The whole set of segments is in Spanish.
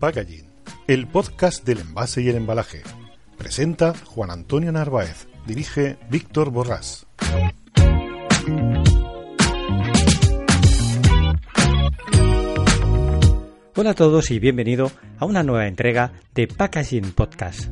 Packaging, el podcast del envase y el embalaje. Presenta Juan Antonio Narváez, dirige Víctor Borrás. Hola a todos y bienvenido a una nueva entrega de Packaging Podcast.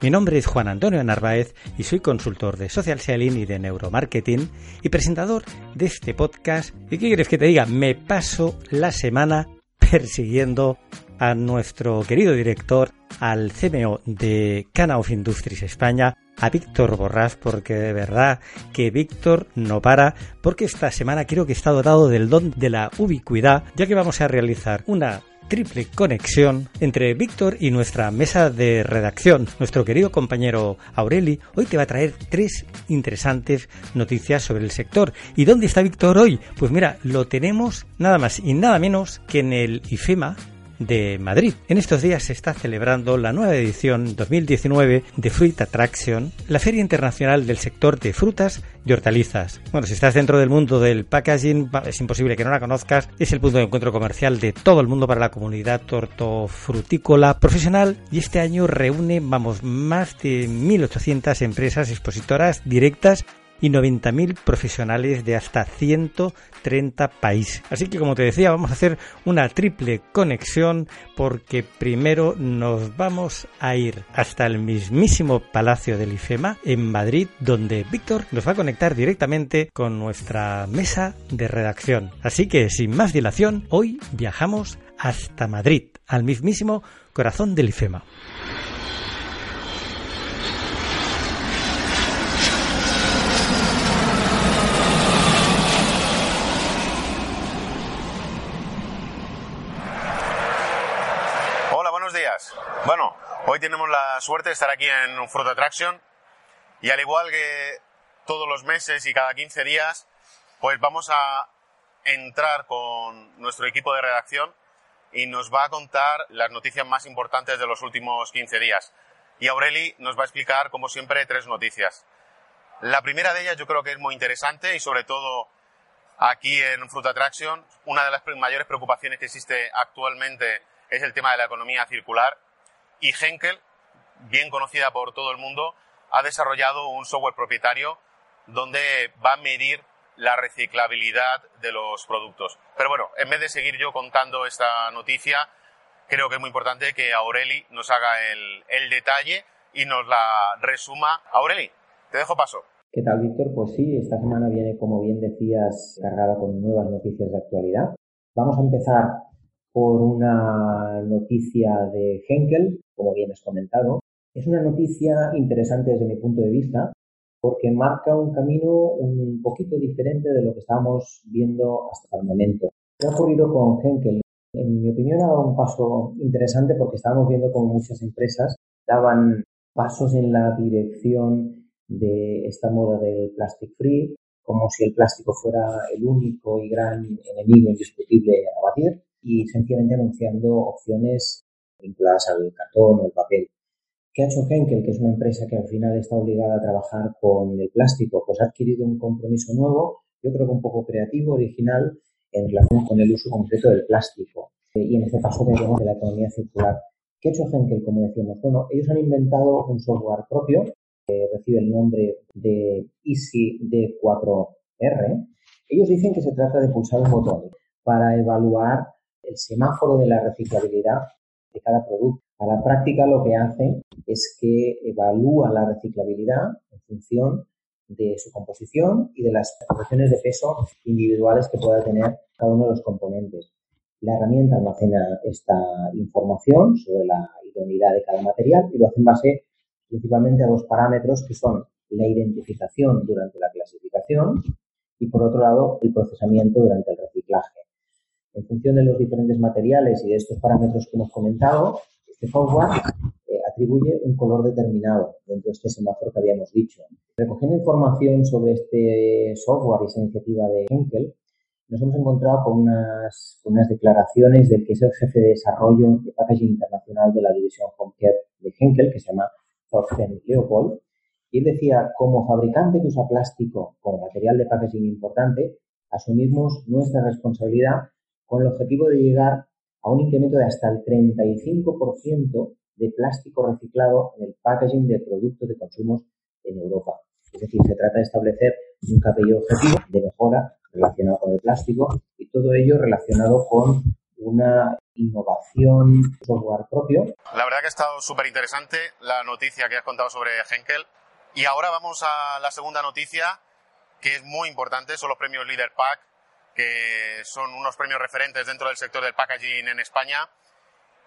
Mi nombre es Juan Antonio Narváez y soy consultor de social selling y de neuromarketing y presentador de este podcast. ¿Y qué quieres que te diga? Me paso la semana persiguiendo a nuestro querido director, al CMO de Cana of Industries España, a Víctor Borrás, porque de verdad que Víctor no para, porque esta semana creo que está dotado del don de la ubicuidad, ya que vamos a realizar una triple conexión entre Víctor y nuestra mesa de redacción. Nuestro querido compañero Aureli hoy te va a traer tres interesantes noticias sobre el sector. ¿Y dónde está Víctor hoy? Pues mira, lo tenemos nada más y nada menos que en el IFEMA de Madrid. En estos días se está celebrando la nueva edición 2019 de Fruit Attraction, la feria internacional del sector de frutas y hortalizas. Bueno, si estás dentro del mundo del packaging, es imposible que no la conozcas. Es el punto de encuentro comercial de todo el mundo para la comunidad hortofrutícola profesional y este año reúne, vamos, más de 1.800 empresas expositoras directas y 90.000 profesionales de hasta 130 países. Así que como te decía, vamos a hacer una triple conexión porque primero nos vamos a ir hasta el mismísimo Palacio del IFEMA en Madrid, donde Víctor nos va a conectar directamente con nuestra mesa de redacción. Así que sin más dilación, hoy viajamos hasta Madrid, al mismísimo corazón del IFEMA. Bueno, hoy tenemos suerte de estar aquí en Fruit Attraction y al igual que todos los meses y cada 15 días, pues vamos a entrar con nuestro equipo de redacción y nos va a contar las noticias más importantes de los últimos 15 días. Y Aureli nos va a explicar, como siempre, tres noticias. La primera de ellas yo creo que es muy interesante y sobre todo aquí en Fruit Attraction, una de las mayores preocupaciones que existe actualmente es el tema de la economía circular y Henkel, bien conocida por todo el mundo, ha desarrollado un software propietario donde va a medir la reciclabilidad de los productos. Pero bueno, en vez de seguir yo contando esta noticia, creo que es muy importante que Aureli nos haga el, el detalle y nos la resuma. Aureli, te dejo paso. ¿Qué tal, Víctor? Pues sí, esta semana viene, como bien decías, cargada con nuevas noticias de actualidad. Vamos a empezar por una noticia de Henkel, como bien has comentado. Es una noticia interesante desde mi punto de vista porque marca un camino un poquito diferente de lo que estábamos viendo hasta el momento. ¿Qué ha ocurrido con Henkel? En mi opinión ha dado un paso interesante porque estábamos viendo como muchas empresas daban pasos en la dirección de esta moda del plastic free, como si el plástico fuera el único y gran enemigo indiscutible a batir y sencillamente anunciando opciones vinculadas al cartón o el papel. ¿Qué ha hecho Henkel, que es una empresa que al final está obligada a trabajar con el plástico? Pues ha adquirido un compromiso nuevo, yo creo que un poco creativo, original, en relación con el uso concreto del plástico. Y en este caso tenemos de la economía circular. ¿Qué ha hecho Henkel, como decíamos? Bueno, ellos han inventado un software propio que recibe el nombre de Easy D4R. Ellos dicen que se trata de pulsar un botón para evaluar el semáforo de la reciclabilidad de cada producto. A la práctica lo que hace es que evalúa la reciclabilidad en función de su composición y de las proporciones de peso individuales que pueda tener cada uno de los componentes. La herramienta almacena esta información sobre la idoneidad de cada material y lo hace en base principalmente a dos parámetros que son la identificación durante la clasificación y por otro lado el procesamiento durante el reciclaje. En función de los diferentes materiales y de estos parámetros que hemos comentado, este software eh, atribuye un color determinado dentro de este semáforo que habíamos dicho. Recogiendo información sobre este software y esta iniciativa de Henkel, nos hemos encontrado con unas, unas declaraciones del que es el jefe de desarrollo de packaging internacional de la división Home Care de Henkel, que se llama Thorsten Leopold, y él decía, como fabricante que usa plástico como material de packaging importante, asumimos nuestra responsabilidad con el objetivo de llegar a un incremento de hasta el 35% de plástico reciclado en el packaging de productos de consumo en Europa. Es decir, se trata de establecer un KPI objetivo de mejora relacionado con el plástico y todo ello relacionado con una innovación software propio. La verdad que ha estado súper interesante la noticia que has contado sobre Henkel. Y ahora vamos a la segunda noticia, que es muy importante, son los premios Leader Pack, que son unos premios referentes dentro del sector del packaging en España.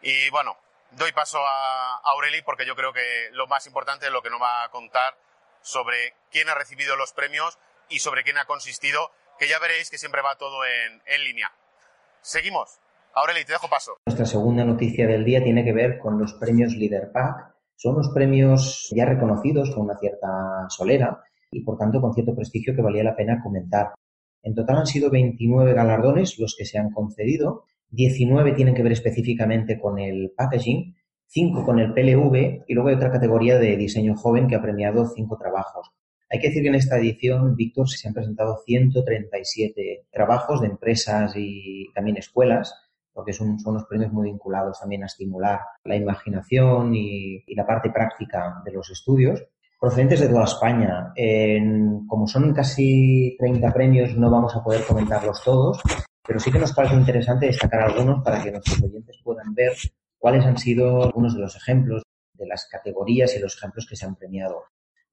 Y bueno, doy paso a Aureli porque yo creo que lo más importante es lo que nos va a contar sobre quién ha recibido los premios y sobre quién ha consistido, que ya veréis que siempre va todo en, en línea. Seguimos. Aureli, te dejo paso. Nuestra segunda noticia del día tiene que ver con los premios Leader Pack. Son unos premios ya reconocidos con una cierta solera y por tanto con cierto prestigio que valía la pena comentar. En total han sido 29 galardones los que se han concedido. 19 tienen que ver específicamente con el packaging 5 con el PLV y luego hay otra categoría de diseño joven que ha premiado 5 trabajos. Hay que decir que en esta edición, Víctor, se han presentado 137 trabajos de empresas y también escuelas, porque son, son unos premios muy vinculados también a estimular la imaginación y, la parte práctica de los estudios, procedentes de toda España. como son casi 30 premios, no vamos a poder comentarlos todos, pero sí que nos parece interesante destacar algunos para que nuestros oyentes puedan ver cuáles han sido algunos de los ejemplos de las categorías y los ejemplos que se han premiado.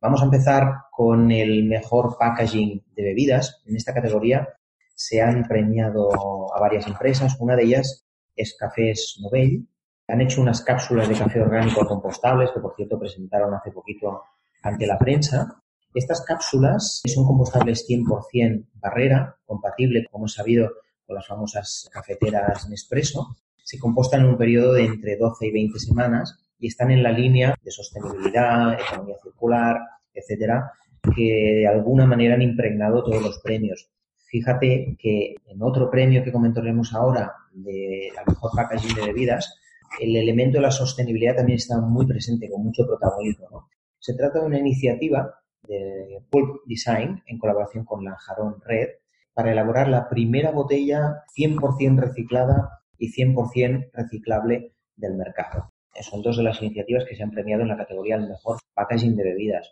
Vamos a empezar con el mejor packaging de bebidas. En esta categoría se han premiado a varias empresas. Una de ellas es Cafés Nobel. Han hecho unas cápsulas de café orgánico compostables que, por cierto, presentaron hace poquito ante la prensa. Estas cápsulas son compostables 100% barrera, compatible, como hemos sabido, con las famosas cafeteras Nespresso se compostan en un periodo de entre 12 y 20 semanas y están en la línea de sostenibilidad, economía circular, etcétera, que de alguna manera han impregnado todos los premios. Fíjate que en otro premio que comentaremos ahora de la mejor packaging de bebidas, el elemento de la sostenibilidad también está muy presente, con mucho protagonismo. Se trata de una iniciativa de Pulp Design en colaboración con Lanjarón Red para elaborar la primera botella 100% reciclada y 100% reciclable del mercado. Son dos de las iniciativas que se han premiado en la categoría del mejor packaging de bebidas.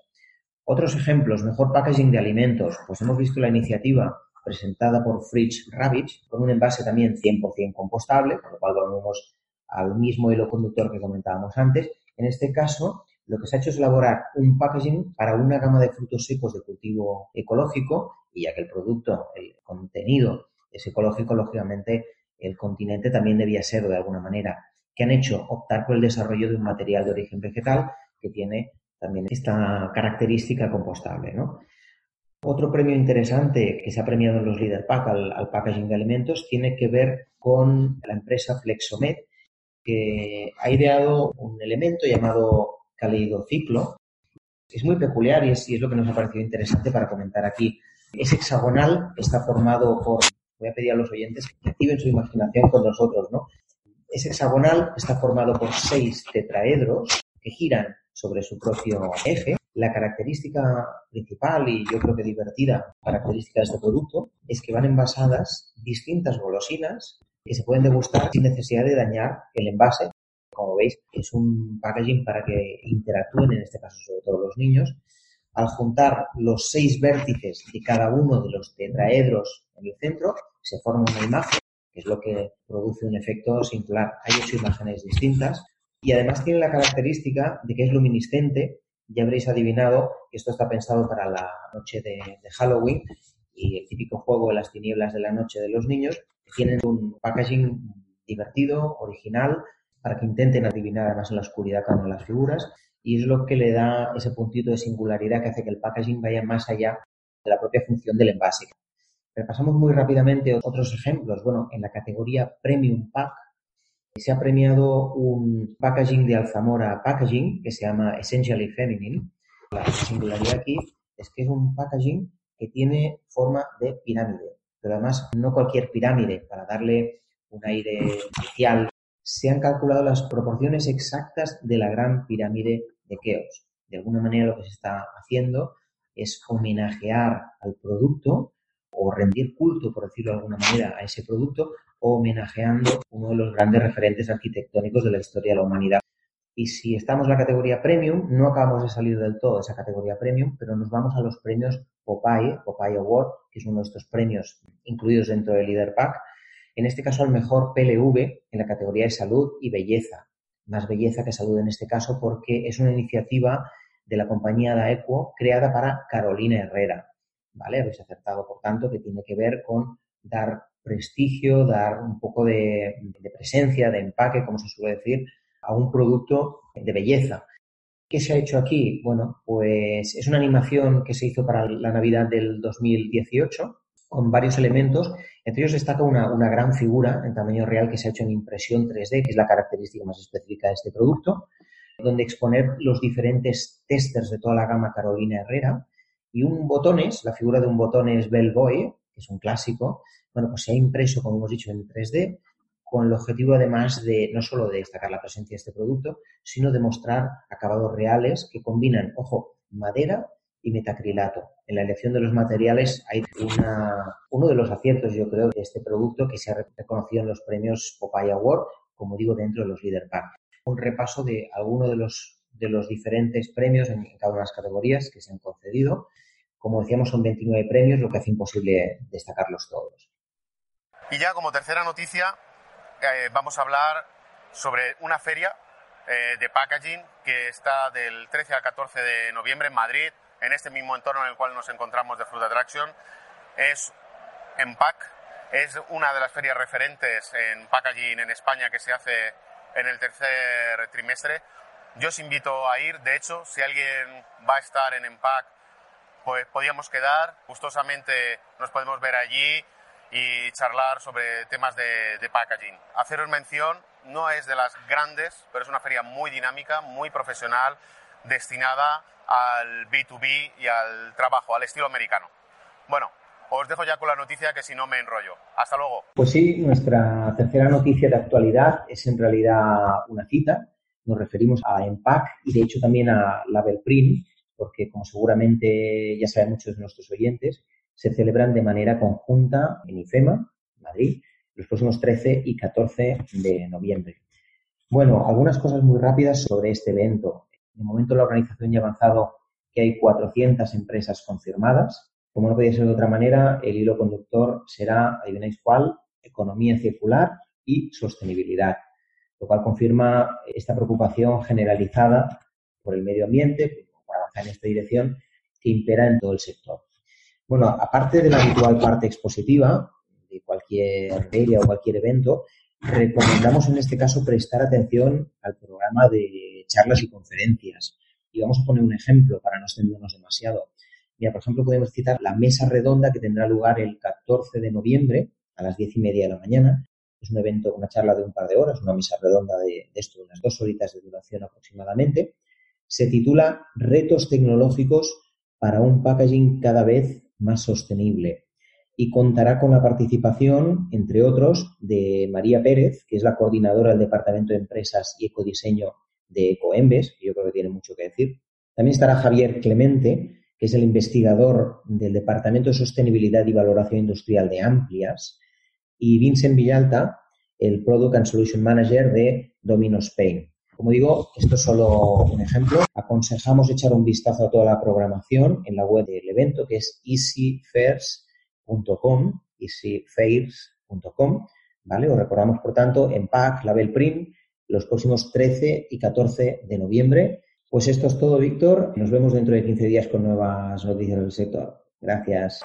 Otros ejemplos, mejor packaging de alimentos. Pues hemos visto la iniciativa presentada por Fridge Rabbit con un envase también 100% compostable, por lo cual volvemos al mismo hilo conductor que comentábamos antes. En este caso, lo que se ha hecho es elaborar un packaging para una gama de frutos secos de cultivo ecológico y ya que el producto, el contenido es ecológico, lógicamente el continente también debía ser de alguna manera, que han hecho optar por el desarrollo de un material de origen vegetal que tiene también esta característica compostable. ¿no? Otro premio interesante que se ha premiado en los Leader Pack al, packaging de alimentos tiene que ver con la empresa Flexomed, que ha ideado un elemento llamado caleidociclo. Es muy peculiar y es, y es lo que nos ha parecido interesante para comentar aquí. Es hexagonal, está formado por voy a pedir a los oyentes que activen su imaginación con nosotros, ¿no? Es hexagonal, está formado por seis tetraedros que giran sobre su propio eje. La característica principal y yo creo que divertida característica de este producto es que van envasadas distintas golosinas que se pueden degustar sin necesidad de dañar el envase. Como veis, es un packaging para que interactúen, en este caso sobre todo los niños, al juntar los seis vértices de cada uno de los tetraedros en el centro, se forma una imagen, que es lo que produce un efecto singular. Hay ocho imágenes distintas y además tiene la característica de que es luminiscente. Ya habréis adivinado que esto está pensado para la noche de, Halloween y el típico juego de las tinieblas de la noche de los niños. Tienen un packaging divertido, original, para que intenten adivinar además en la oscuridad cada una las figuras y es lo que le da ese puntito de singularidad que hace que el packaging vaya más allá de la propia función del envase. Repasamos muy rápidamente otros ejemplos. Bueno, en la categoría Premium Pack se ha premiado un packaging de Alzamora Packaging que se llama Essentially Feminine. La singularidad aquí es que es un packaging que tiene forma de pirámide, pero además no cualquier pirámide, para darle un aire especial. Se han calculado las proporciones exactas de la gran pirámide de Keops. De alguna manera lo que se está haciendo es homenajear al producto o rendir culto, por decirlo de alguna manera, a ese producto homenajeando uno de los grandes referentes arquitectónicos de la historia de la humanidad. Y si estamos en la categoría premium, no acabamos de salir del todo de esa categoría premium, pero nos vamos a los premios Popeye, Popeye Award, que es uno de estos premios incluidos dentro del Leader Pack. En este caso, al mejor PLV en la categoría de salud y belleza. Más belleza que salud en este caso, porque es una iniciativa de la compañía Daequo creada para Carolina Herrera. ¿Vale? Habéis acertado, por tanto, que tiene que ver con dar prestigio, dar un poco de, de presencia, de empaque, como se suele decir, a un producto de belleza. ¿Qué se ha hecho aquí? Bueno, pues es una animación que se hizo para la Navidad del 2018 con varios elementos. Entre ellos destaca una, una, gran figura en tamaño real que se ha hecho en impresión 3D, que es la característica más específica de este producto, donde exponer los diferentes testers de toda la gama Carolina Herrera y un botones, la figura de un botones Bellboy, que es un clásico, bueno, pues se ha impreso, como hemos dicho, en 3D con el objetivo además de no solo de destacar la presencia de este producto, sino de mostrar acabados reales que combinan, ojo, madera y metacrilato. En la elección de los materiales hay una, uno de los aciertos, yo creo, de este producto que se ha reconocido en los premios Popeye Award, como digo, dentro de los Leader Pack. Un repaso de algunos de los, de los diferentes premios en, cada una de las categorías que se han concedido. Como decíamos, son 29 premios, lo que hace imposible destacarlos todos. Y ya como tercera noticia, eh, vamos a hablar sobre una feria eh, de packaging que está del 13 al 14 de noviembre en Madrid, en este mismo entorno en el cual nos encontramos de Fruit Attraction. Es EMPAC, es una de las ferias referentes en packaging en España que se hace en el tercer trimestre. Yo os invito a ir, de hecho, si alguien va a estar en EMPAC, pues podíamos quedar, gustosamente nos podemos ver allí y charlar sobre temas de, packaging. Haceros mención, no es de las grandes, pero es una feria muy dinámica, muy profesional, destinada al B2B y al trabajo, al estilo americano. Bueno, os dejo ya con la noticia que si no me enrollo. Hasta luego. Pues sí, nuestra tercera noticia de actualidad es en realidad una cita. Nos referimos a Empac y de hecho también a Label Print, porque como seguramente ya saben muchos de nuestros oyentes, se celebran de manera conjunta en IFEMA, Madrid, los próximos 13 y 14 de noviembre. Bueno, algunas cosas muy rápidas sobre este evento. De momento la organización ya ha avanzado que hay 400 empresas confirmadas. Como no podía ser de otra manera, el hilo conductor será, adivináis cuál, economía circular y sostenibilidad, lo cual confirma esta preocupación generalizada por el medio ambiente, por avanzar en esta dirección, que impera en todo el sector. Bueno, aparte de la habitual parte expositiva de cualquier feria o cualquier evento, recomendamos en este caso prestar atención al programa de charlas y conferencias. Y vamos a poner un ejemplo para no extendernos demasiado. Mira, por ejemplo, podemos citar la mesa redonda que tendrá lugar el 14 de noviembre a las diez y media de la mañana. Es un evento, una charla de un par de horas, una mesa redonda de, de esto, unas dos horitas de duración aproximadamente. Se titula Retos tecnológicos para un packaging cada vez más sostenible y contará con la participación, entre otros, de María Pérez, que es la coordinadora del Departamento de Empresas y Ecodiseño de Ecoembes, que yo creo que tiene mucho que decir. También estará Javier Clemente, que es el investigador del Departamento de Sostenibilidad y Valoración Industrial de Amplias, y Vincent Villalta, el Product and Solution Manager de Domino Spain. Como digo, esto es solo un ejemplo. Aconsejamos echar un vistazo a toda la programación en la web del evento, que es easyfairs.com, easyfairs.com, ¿vale? Os recordamos, por tanto, en PAC, Label Print, los próximos 13 y 14 de noviembre. Pues esto es todo, Víctor. Nos vemos dentro de 15 días con nuevas noticias del sector. Gracias.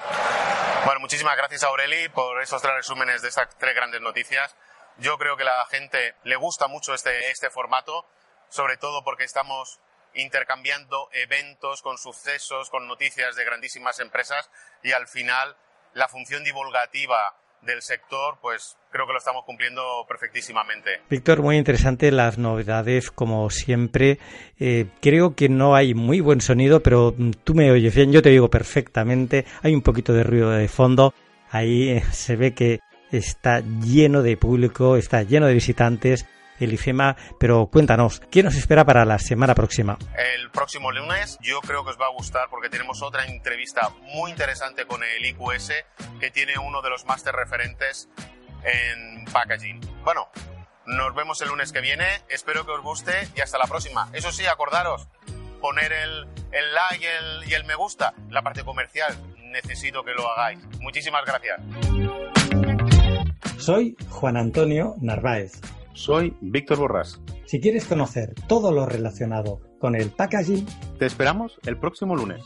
Bueno, muchísimas gracias, Aureli, por esos tres resúmenes de estas tres grandes noticias. Yo creo que a la gente le gusta mucho este, este formato, sobre todo porque estamos intercambiando eventos con sucesos, con noticias de grandísimas empresas y al final la función divulgativa del sector, pues creo que lo estamos cumpliendo perfectísimamente. Víctor, muy interesante las novedades, como siempre. Eh, creo que no hay muy buen sonido, pero tú me oyes bien, yo te digo perfectamente. Hay un poquito de ruido de fondo. Ahí eh, se ve que está lleno de público, está lleno de visitantes el IFEMA, pero cuéntanos, ¿qué nos espera para la semana próxima? El próximo lunes yo creo que os va a gustar porque tenemos otra entrevista muy interesante con el IQS que tiene uno de los máster referentes en packaging. Bueno, nos vemos el lunes que viene, espero que os guste y hasta la próxima. Eso sí, acordaros, poner el, el like y el, y el me gusta, la parte comercial, necesito que lo hagáis. Muchísimas gracias. Soy Juan Antonio Narváez. Soy Víctor Borrás. Si quieres conocer todo lo relacionado con el packaging, te esperamos el próximo lunes.